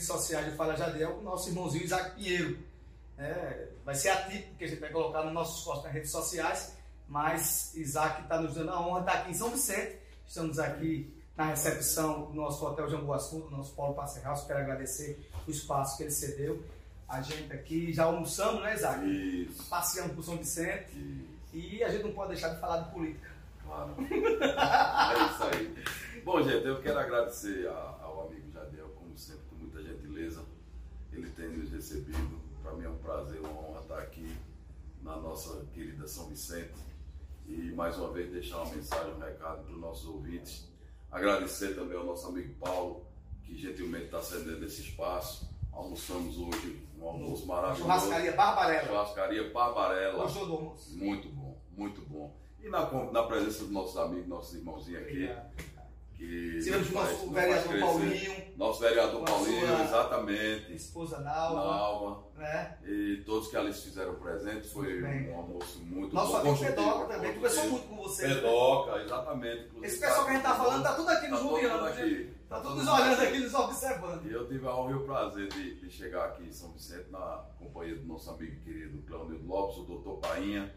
redes sociais de Fala Jadiel com o nosso irmãozinho Isaac Pinheiro. É, vai ser atípico que a gente vai colocar nos nossos postos nas redes sociais, mas Isaac está nos dando a honra, está aqui em São Vicente. Estamos aqui na recepção do nosso Hotel Jambuaçu, do nosso Paulo Passeirraus. Quero agradecer o espaço que ele cedeu. A gente aqui já almoçamos, né, Isaac? Isso. Passeando por São Vicente. Isso. E a gente não pode deixar de falar de política. Claro. é isso aí. Bom, gente, eu quero agradecer ao amigo Jadiel, como sempre. Ele tem nos recebido. Para mim é um prazer, uma honra estar aqui na nossa querida São Vicente. E mais uma vez deixar uma mensagem, um recado para os nossos ouvintes. Agradecer também ao nosso amigo Paulo, que gentilmente está cedendo esse espaço. Almoçamos hoje um almoço maravilhoso. Churrascaria Barbarella. Churrascaria Barbarella. Gostou do almoço? Muito bom, muito bom. E na, na presença dos nossos amigos, nossos irmãozinhos aqui. Que Tivemos nos nosso nos vereador crescer. Paulinho, Nosso vereador Paulinho, exatamente. esposa Nalva, Nalva. né? E todos que ali se fizeram presente. Foi um almoço muito Nosso bom. amigo Pedoca também, conversou muito com você. né? Pedoca, exatamente. Inclusive, Esse pessoal que a gente tá falando tá tudo aqui nos Tá rodeando, né? aqui. Tá Tá tudo todo nos olhando aqui. nos observando. E eu tive a honra e o prazer de, de chegar aqui em São Vicente na companhia do nosso amigo querido Cleonildo Lopes, o doutor Painha,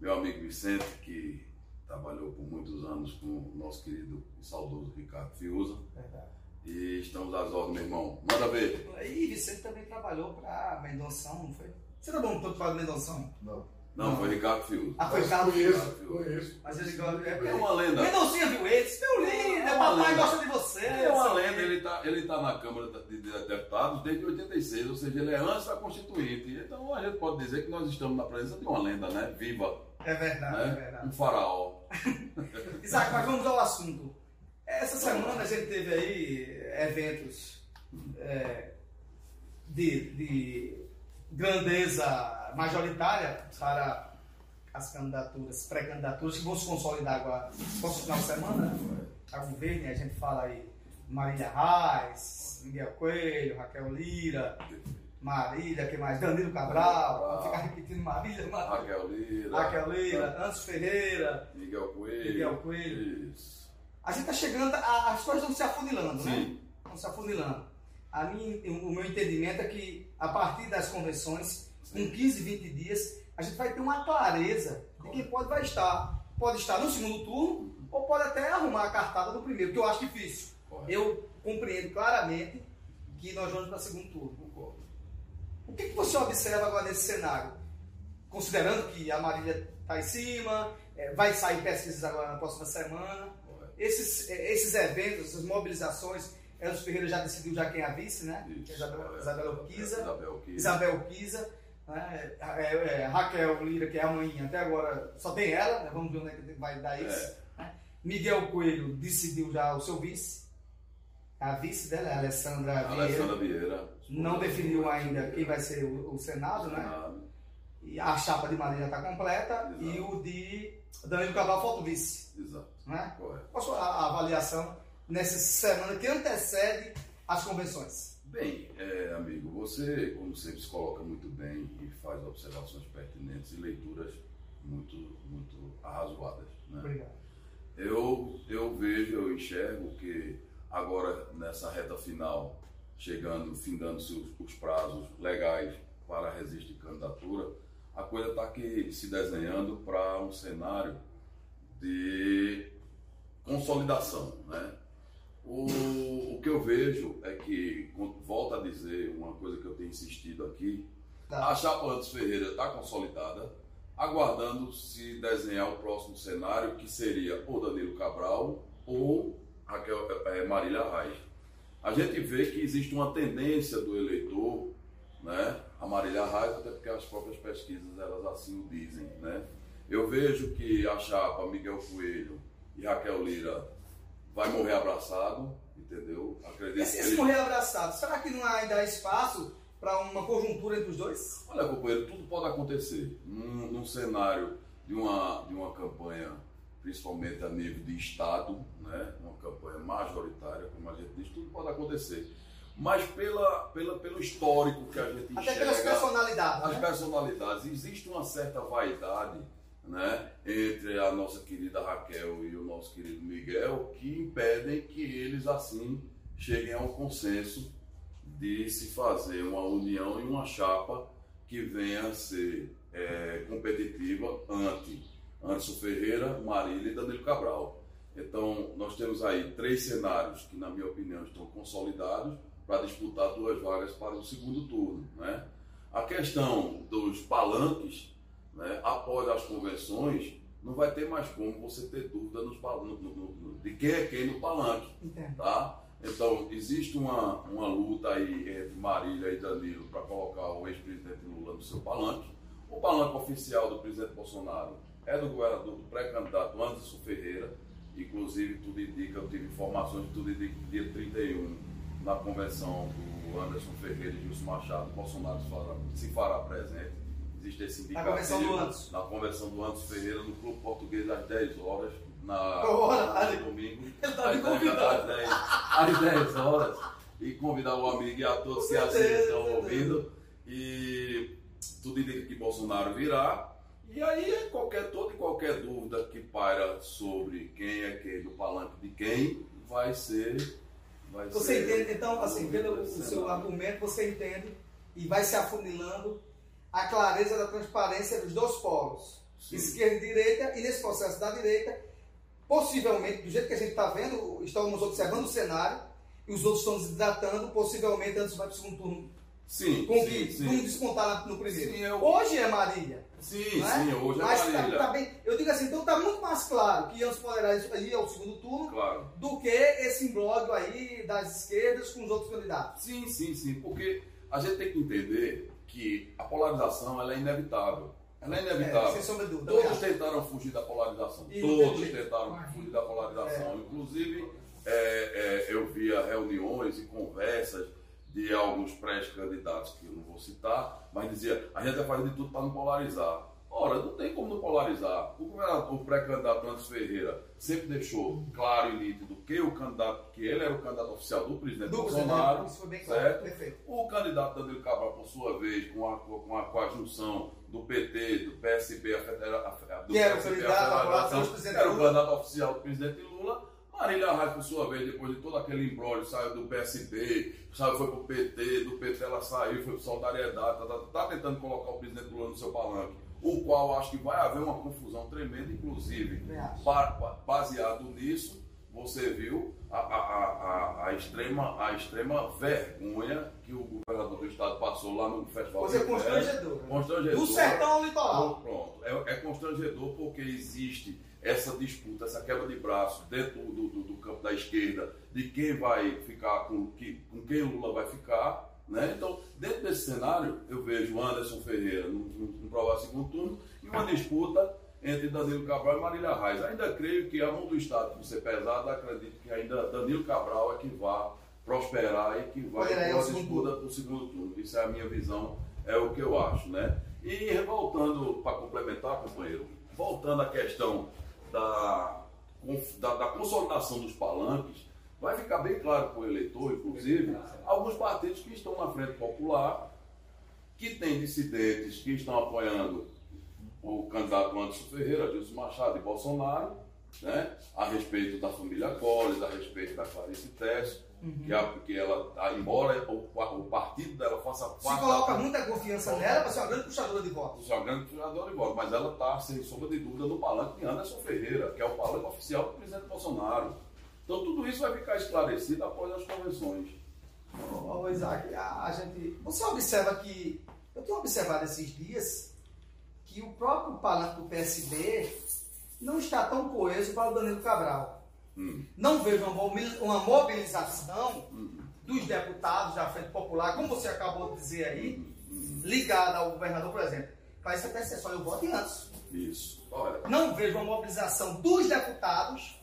meu amigo Vicente, que trabalhou por muitos anos com o nosso querido e saudoso Ricardo Fiuza. Verdade. E estamos às ordens, meu irmão. Manda ver. E Vicente também trabalhou para Mendonção, não foi? Você tá bom todo para Mendonção? Não. Não, foi Ricardo Fiuza. Ah, foi Mas Carlos conheço. Mas ele gosta. É, É uma lenda. Mendoncinha viu ele? Disse, Meu lindo, É papai lenda. gosta de você. É uma lenda, ele está ele tá na Câmara de de Deputados desde 86, ou seja, ele é antes da Constituinte. Então a gente pode dizer que nós estamos na presença de uma lenda, né? Viva, É verdade, é né? verdade. Um faraó. Isaac, mas vamos ao assunto. Essa semana a gente teve aí eventos é, de, de grandeza majoritária para as candidaturas, pré-candidaturas, que vão se consolidar agora no próximo final de semana. Né? A governo, a gente fala aí Marília Reis, Miguel Coelho, Raquel Lira, Marília, que mais? Danilo Cabral, vamos ficar repetindo Marília, Marília. Raquel Lira. Raquel Lira, Anso Ferreira, Miguel Coelho. Miguel Coelho. Isso. A gente está chegando, a- as coisas estão se afunilando, né? Sim. Estão se afunilando. A mim, o meu entendimento é que a partir das convenções, com 15, 20 dias, a gente vai ter uma clareza de quem pode vai estar. Pode estar no segundo turno ou pode até arrumar a cartada no primeiro, que eu acho difícil. Eu compreendo claramente que nós vamos para o segundo turno. Concordo. O que, que você observa agora nesse cenário? Considerando que a Marília está em cima, eh, vai sair pesquisas agora na próxima semana. Esses, eh, esses eventos, essas mobilizações, Elcio Ferreira já decidiu já quem é a vice, né? Isso. Isabel. Isabel Urquiza. Isabel Urquiza. Isabel Urquiza. Né? É, é, Raquel Lira, que é a mãe, até agora só tem ela, né? vamos ver onde é que vai dar isso. né? Miguel Coelho decidiu já o seu vice. A vice dela é a Alessandra Vieira. Alessandra Vieira. Não definiu ainda quem vai ser o, o Senado, né? Senado. E a chapa de Marília está completa Exato. e o de Danilo Cabral falta o vice, Exato. né? Qual a a- avaliação nessa semana que antecede as convenções? Bem, é, amigo, você, como sempre, se coloca muito bem e faz observações pertinentes e leituras muito, muito arrazoadas. Né? Obrigado. Eu, eu vejo, eu enxergo que agora, nessa reta final, chegando, findando-se os, os prazos legais para registro de candidatura, a coisa está aqui se desenhando para um cenário de consolidação, né? O, o que eu vejo é que, volto a dizer uma coisa que eu tenho insistido aqui, Tá. a chapa Antes Ferreira está consolidada, aguardando se desenhar o próximo cenário, que seria ou Danilo Cabral ou Raquel, eh, Marília Reis. A gente vê que existe uma tendência do eleitor, né, a Marília Reis, até porque as próprias pesquisas elas assim o dizem, né. Eu vejo que a chapa Miguel Coelho e Raquel Lira vai morrer abraçado, entendeu? Acredito esse eles- morrer abraçado, será que não há ainda espaço para uma conjuntura entre os dois? Olha, companheiro, tudo pode acontecer. Num, num cenário de uma, de uma campanha, principalmente a nível de Estado, né? uma campanha majoritária, como a gente diz, tudo pode acontecer. Mas pela, pela, pelo histórico que a gente Até enxerga, pelas personalidades, as né? personalidades, existe uma certa vaidade né, entre a nossa querida Raquel e o nosso querido Miguel que impedem que eles assim cheguem ao consenso de se fazer uma união e uma chapa que venha a ser é, competitiva ante Anderson Ferreira, Marília e Danilo Cabral. Então, nós temos aí três cenários que, na minha opinião, estão consolidados para disputar duas vagas para o segundo turno. Né? A questão dos palanques, né, após as convenções, não vai ter mais como você ter dúvida nos, no, no, no, de quem é quem no palanque. Tá? Então, existe uma, uma luta aí entre Marília e Danilo para colocar o ex-presidente Lula no seu palanque. O palanque oficial do presidente Bolsonaro é do governador, do pré-candidato Anderson Ferreira. Inclusive, tudo indica, eu tive informações, tudo indica que dia 31, na convenção do Anderson Ferreira e Gilson Machado, Bolsonaro se fará, se fará presente. Existe esse indicativo. Na convenção do Anderson. Na convenção do Anderson Ferreira, no Clube Português, às 10 horas, na, no domingo. Ele está me convidando. Às 10, às 10 horas. E convidar o amigo e a todos que assim estão ouvindo. E tudo indica que Bolsonaro virá. E aí, qualquer, toda e qualquer dúvida que paira sobre quem é quem, do palanque de quem, vai ser. Vai você ser entende, então, assim, pelo o seu argumento, você entende e vai se afunilando a clareza da transparência dos dois polos, Sim. esquerda e direita, e nesse processo da direita, possivelmente, do jeito que a gente está vendo, estamos observando o cenário, e os outros estão desidratando, possivelmente antes vai para o segundo turno. Sim, com sim, que vamos descontar no primeiro. Sim, eu- Hoje é Marília. Sim, é? sim, hoje é Mas tá- Marília. tá bem, eu digo assim, então está muito mais claro que antes poderá ir ao segundo turno Claro. do que esse imbróglio aí das esquerdas com os outros candidatos. Sim, sim, sim, porque a gente tem que entender que a polarização ela é inevitável. Ela é É, inevitável. dúvida. Todos tentaram fugir da polarização. E Todos tentaram fugir da polarização. Inclusive, é, é, eu via reuniões e conversas de alguns pré-candidatos, que eu não vou citar, mas dizia, a gente vai fazer de tudo para não polarizar. Ora, não tem como não polarizar. O governador o pré-candidato Anderson Ferreira sempre deixou claro e nítido que o candidato, que ele era o candidato oficial do presidente Do Bolsonaro. presidente, isso foi bem claro. certo? Perfeito. O candidato Danilo Cabral, por sua vez, com a, com a, com a junção do PT, do PSB, a federa, a, do Que era o PSB, candidato do presidente era o Lula. candidato oficial do presidente Lula. Marília Reis, por sua vez, depois de todo aquele embrólio, saiu do PSB, saiu, foi pro PT, do PT ela saiu, foi pro Solidariedade, tá, tá, tá tentando colocar o presidente Lula no seu palanque, o qual acho que vai haver uma confusão tremenda, inclusive, baseado nisso, você viu a, a, a, a, extrema, a extrema vergonha que o governador do estado passou lá no Festival Coisa do Inverno. constrangedora. né? Constrangedor. Do sertão ao litoral. Pronto. É, é constrangedor porque existe essa disputa, essa quebra de braço dentro do, do- do campo da esquerda de quem vai ficar com, que, com quem o Lula vai ficar. Né? Então, dentro desse cenário, eu vejo Anderson Ferreira no, no, no provável segundo turno e uma disputa entre Danilo Cabral e Marília Reis. Ainda creio que a mão do Estado, por ser pesada, acredito que ainda Danilo Cabral é que vai prosperar e que vai ter ao uma segundo disputa para o segundo turno. Isso é a minha visão, é o que eu acho. Né? E voltando para complementar, companheiro, voltando à questão da, da, da consolidação dos palanques, vai ficar bem claro para o eleitor, inclusive, alguns partidos que estão na frente popular, que têm dissidentes que estão apoiando o candidato Anderson Ferreira, Gilson Machado e Bolsonaro, né, a respeito da família Collins, a respeito da Clarice Tess, que, a, que ela, a- embora o, o partido dela faça Se parte coloca da- muita confiança nela para ser uma grande puxadora de votos. é uma grande puxadora de voto, mas ela está, sem sombra de dúvida, no palanque de Anderson Ferreira, que é o palanque oficial do presidente Bolsonaro. Então tudo isso vai ficar esclarecido após as convenções. Ô, ô, Isaac, a, a gente. Você observa que. Eu tenho observado esses dias que o próprio palanque do PSB não está tão coeso para o Danilo Cabral. Hum. Não vejo uma mobil- uma mobilização dos deputados da Frente Popular, como você acabou de dizer aí, ligada ao governador, por exemplo. Faz até ser só eu voto em antes. Isso. Olha, Não vejo uma mobilização dos deputados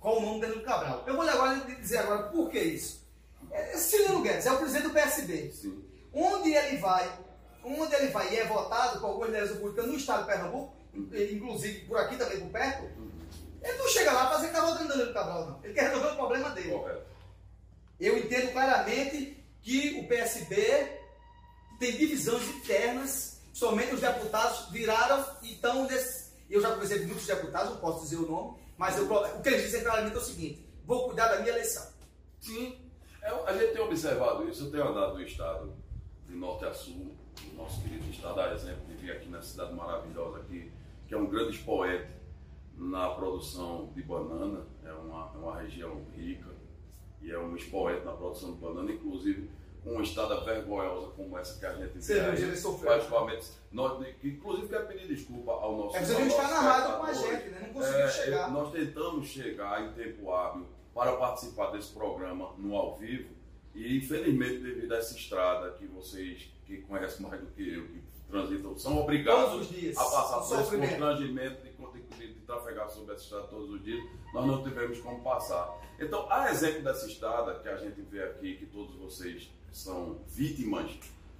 com o nome Danilo Cabral. Eu vou lhe agora dizer agora por que isso. É, Cilino Guedes é o presidente do PSB. sim. Onde ele vai, onde ele vai e é votado por algumas lideranças políticas no estado de Pernambuco, inclusive por aqui também por perto, ele não chega lá para fazer cavalo do Danilo Cabral, não. Ele quer resolver o problema dele. Correto. Eu entendo claramente que o PSB tem divisões internas, somente os deputados viraram e estão nesse. Eu já conversei com muitos deputados, não posso dizer o nome, mas eu- o que eles dizem claramente é o seguinte: vou cuidar da minha eleição. Sim. É, a gente tem observado isso, eu tenho andado no estado de norte a sul, o nosso querido estado, a exemplo de vir aqui na cidade maravilhosa aqui, que é um grande expoente na produção de banana, é uma, é uma região rica e é um expoente na produção de banana, inclusive uma estrada vergonhosa como essa que a gente sofreu. particularmente, nós, que, inclusive quero pedir desculpa ao nosso É, mas a gente está na rádio com a gente, né? Não conseguiu é, chegar. Nós tentamos chegar em tempo hábil para participar desse programa no ao vivo e infelizmente devido a essa estrada que vocês que conhecem mais do que eu, que transitam, são obrigados dias. a passar por esse constrangimento de, de, de trafegar sobre essa estrada todos os dias, nós não tivemos como passar. Então, a exemplo dessa estrada que a gente vê aqui, que todos vocês são vítimas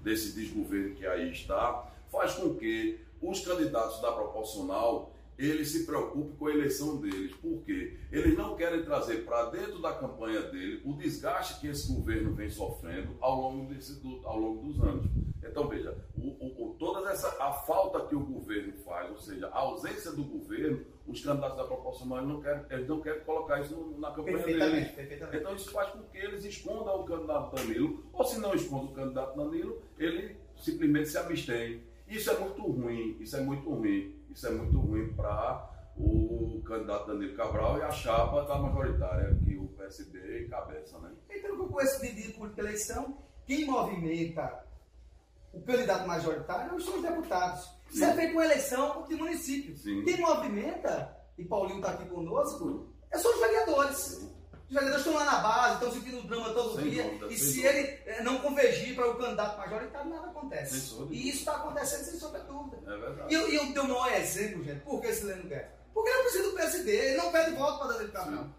desse desgoverno que aí está, faz com que os candidatos da proporcional eles se preocupem com a eleição deles. Por quê? Eles não querem trazer para dentro da campanha dele o desgaste que esse governo vem sofrendo ao longo, desse, ao longo dos anos. Então, veja, o, o, o, toda essa a falta que o governo faz, ou seja, a ausência do governo, os candidatos da proporcional não querem, eles não querem colocar isso na campanha deles. Perfeitamente, perfeitamente. Então isso faz com que eles escondam o candidato Danilo, ou se não escondam o candidato Danilo, ele simplesmente se abstém. Isso é muito ruim, isso é muito ruim, isso é muito ruim para o candidato Danilo Cabral e a chapa da majoritária que o PSB encabeça, né? Então, com esse pedido por eleição, quem movimenta o candidato majoritário são os deputados. Isso é feito com eleição de município. Sim. Quem movimenta, e Paulinho está aqui conosco, é são os vereadores. Os vereadores estão lá na base, estão sentindo o drama todo Sem dia. dúvida, e se dúvida. ele eh, não convergir para o candidato majoritário, nada acontece. E isso está acontecendo sem sombra de dúvida. É verdade. E eu, eu dei o maior exemplo, gente. Por que esse Leno quer? Porque ele é o presidente do PSD, ele não pede voto para Danilo Cabral. Sim.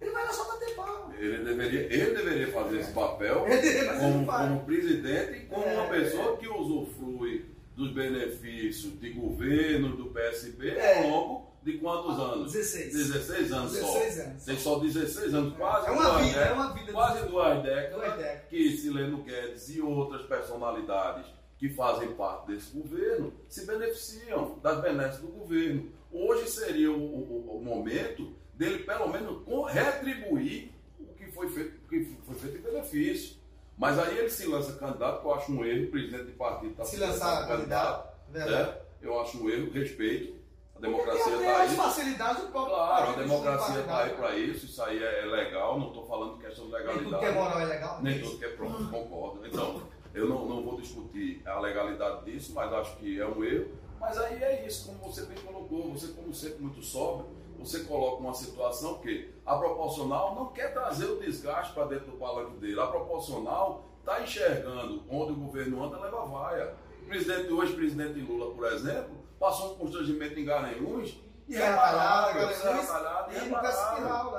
Ele vai lá só bater palma. Ele deveria, ele deveria fazer esse papel mas ele como, como presidente e como É. uma pessoa que usufrui dos benefícios de governo do PSB É. ao longo de quantos anos? 16. 16 anos 16 só. anos. Tem só 16 anos, quase É uma duas vida, décadas, é uma vida. quase duas décadas décadas. que Sileno Guedes e outras personalidades que fazem parte desse governo se beneficiam das benesses do governo. Hoje seria o, o- o momento dele, pelo menos, retribuir o que foi feito, o que foi feito em benefício. Mas aí ele se lança candidato, que eu acho um erro, o presidente de partido está Se lançar candidato, verdade. né? Eu acho um erro, respeito. A democracia está aí. facilidades do próprio Claro, a democracia está aí de para isso, isso aí é é legal, não estou falando de questão de Nem legalidade. tudo que é moral é legal. Nem tudo que é pronto, concordo. Então, eu não, não vou discutir a legalidade disso, mas acho que é um erro. Mas aí é isso, como você bem colocou, você como sempre muito sóbrio, você coloca uma situação que a proporcional não quer trazer o desgaste para dentro do palanque dele. A proporcional está enxergando onde o governo anda, leva vaia. O presidente, o ex-presidente Lula, por exemplo, passou um constrangimento em Garanhuns e irreparável,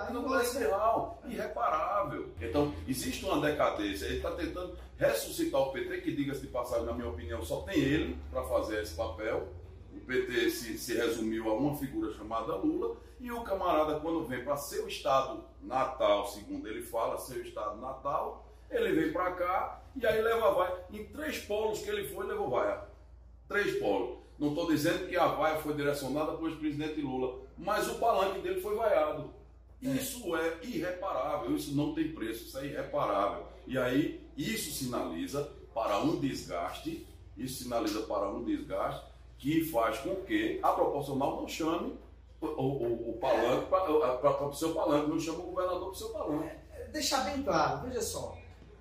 em no. Caspiral, irreparável. Então, existe uma decadência. Ele está tentando ressuscitar o PT, que, diga-se de passagem, na minha opinião, só tem ele para fazer esse papel. O PT se, se resumiu a uma figura chamada Lula, e o camarada, quando vem para seu estado natal, segundo ele fala, seu estado natal, ele vem para cá e aí leva vai. Em três polos que ele foi, levou vaia. Três polos. Não estou dizendo que a vaia foi direcionada para o ex-presidente Lula, mas o palanque dele foi vaiado. Isso é irreparável, isso não tem preço, isso é irreparável. E aí, isso sinaliza para um desgaste, isso sinaliza para um desgaste que faz com que a proporcional não chame o, o, o palanque para o seu palanque, não chama o governador para o seu palanque. Deixar bem claro, veja só.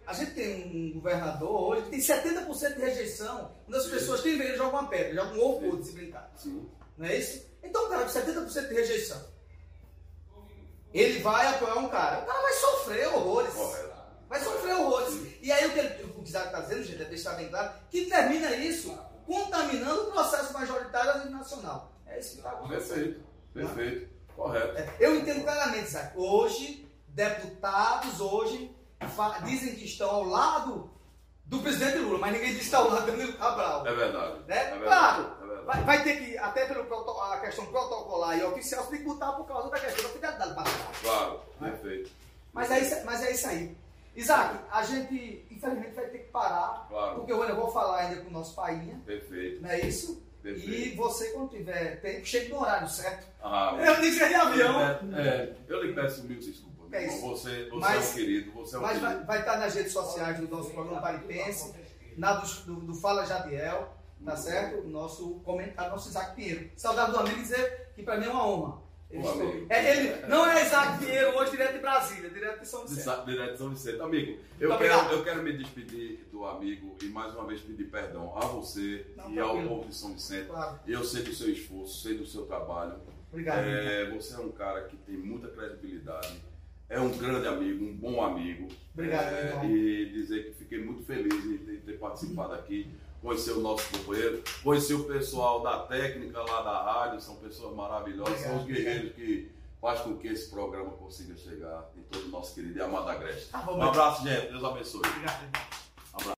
A gente tem um governador hoje que tem 70% de rejeição. Quando as Sim. pessoas têm ele jogam uma pedra, jogam um ovo outro se brincar. Sim. Não é isso? Então, cara, com 70% de rejeição. Ele vai apoiar um cara. O cara vai sofrer horrores. Correto. Vai sofrer horrores. E aí o que ele- o que Isaac está dizendo, gente, é deixar bem claro, que termina isso contaminando o processo majoritário a nível nacional. É isso que está acontecendo. Perfeito, perfeito, correto. É, Eu entendo claramente, Isaac. Hoje, deputados hoje dizem que estão ao lado do presidente Lula, mas ninguém diz que está ao lado do Danilo Cabral. É verdade. Né? É verdade. Claro. É verdade. Vai, vai ter que, até pela a questão protocolar e oficial, se tem que botar por causa da questão da fidelidade partidária. Claro, perfeito. Mas é, isso, mas é isso aí. Isaac, a gente, infelizmente, vai ter que parar, Claro, porque eu vou falar ainda com o nosso painha, perfeito, não é isso? perfeito. E você, quando tiver tempo, chegue no horário certo. Ah, Eu disse de avião. É, é, eu lhe peço mil desculpas. É isso. Você, você Mas- é um querido, você é um Mas vai, querido. vai estar nas redes sociais do nosso programa Paripense, na do, do, do Fala Jadiel, tá certo? O nosso comentário, nosso Isaac Pinheiro. Saudade do amigo e dizer que para mim é uma honra. Amigo. é, ele não é Isaac Pinheiro hoje direto de Brasília, direto de São Vicente. Direto de São Vicente. Amigo, eu quero, eu quero me despedir do amigo e mais uma vez pedir perdão a você Não, e ao tranquilo. povo de São Vicente. Claro. Eu sei do seu esforço, sei do seu trabalho. Obrigado. É, você é um cara que tem muita credibilidade, é um grande amigo, um bom amigo. Obrigado, É, e dizer que fiquei muito feliz em ter participado aqui, conhecer o nosso companheiro, conhecer o pessoal da técnica lá da rádio, são pessoas maravilhosas, são os Obrigado, guerreiros que fazem com que esse programa consiga chegar em todo o nosso querido e amado Agreste. Tá Um abraço, gente. Deus abençoe. Obrigado.